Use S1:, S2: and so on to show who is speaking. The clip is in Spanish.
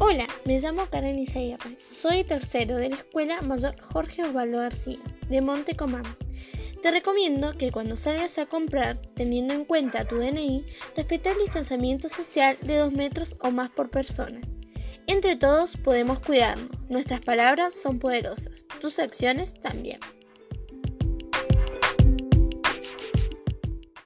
S1: Hola, me llamo Karen Isaías. Soy tercero de la Escuela Mayor Jorge Osvaldo García, de Monte Comán. Te recomiendo que cuando salgas a comprar, teniendo en cuenta tu DNI, respeta el distanciamiento social de 2 metros o más por persona. Entre todos podemos cuidarnos. Nuestras palabras son poderosas, tus acciones también.